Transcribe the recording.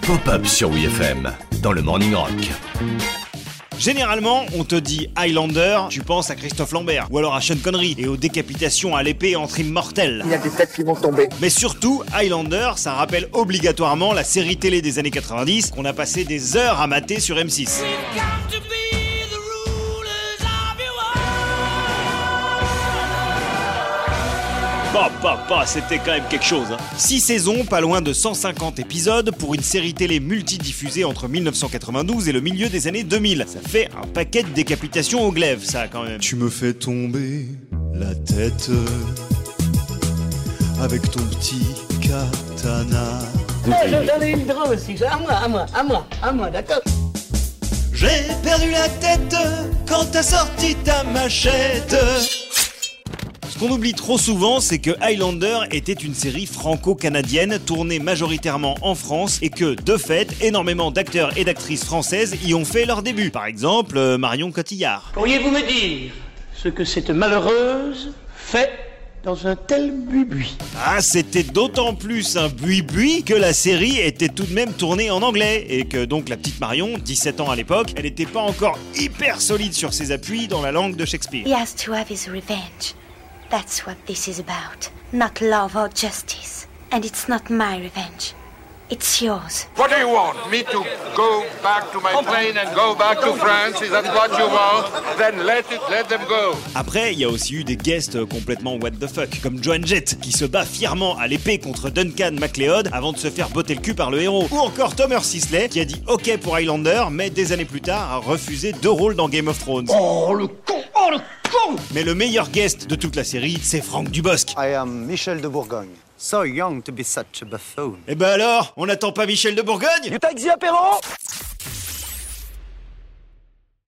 Pop-up sur WFM dans le Morning Rock. Généralement, on te dit Highlander, tu penses à Christophe Lambert, ou alors à Sean Connery, et aux décapitations à l'épée entre immortels. Il y a des têtes qui vont tomber. Mais surtout, Highlander, ça rappelle obligatoirement la série télé des années 90 qu'on a passé des heures à mater sur M6. Bah, bah, bah, c'était quand même quelque chose. Hein. Six saisons, pas loin de 150 épisodes pour une série télé multidiffusée entre 1992 et le milieu des années 2000. Ça fait un paquet de décapitations au glaive, ça quand même. Tu me fais tomber la tête avec ton petit katana. J'en ai une drôle aussi, à moi, à moi, à moi, à moi, d'accord J'ai perdu la tête quand t'as sorti ta machette. Ce qu'on oublie trop souvent, c'est que Highlander était une série franco-canadienne tournée majoritairement en France et que, de fait, énormément d'acteurs et d'actrices françaises y ont fait leur début. Par exemple, euh, Marion Cotillard. Pourriez-vous me dire ce que cette malheureuse fait dans un tel buis Ah, c'était d'autant plus un bui-bui que la série était tout de même tournée en anglais et que donc la petite Marion, 17 ans à l'époque, elle n'était pas encore hyper solide sur ses appuis dans la langue de Shakespeare. He has to have his revenge. That's what this is about. Not love or justice. And it's not my revenge. It's yours. What do you want? Me to go back to my plane and go back to France? Is that what you want? Then let it, let them go. Après, il y a aussi eu des guests complètement what the fuck, comme Joan Jett, qui se bat fièrement à l'épée contre Duncan MacLeod avant de se faire botter le cul par le héros. Ou encore Thomas Sisley, qui a dit OK pour Highlander, mais des années plus tard a refusé deux rôles dans Game of Thrones. Oh le con Oh le con Mais le meilleur guest de toute la série, c'est Franck Dubosc. I am Michel de Bourgogne. So young to be such a buffoon. Et ben alors, on n'attend pas Michel de Bourgogne? Du taxi apéro?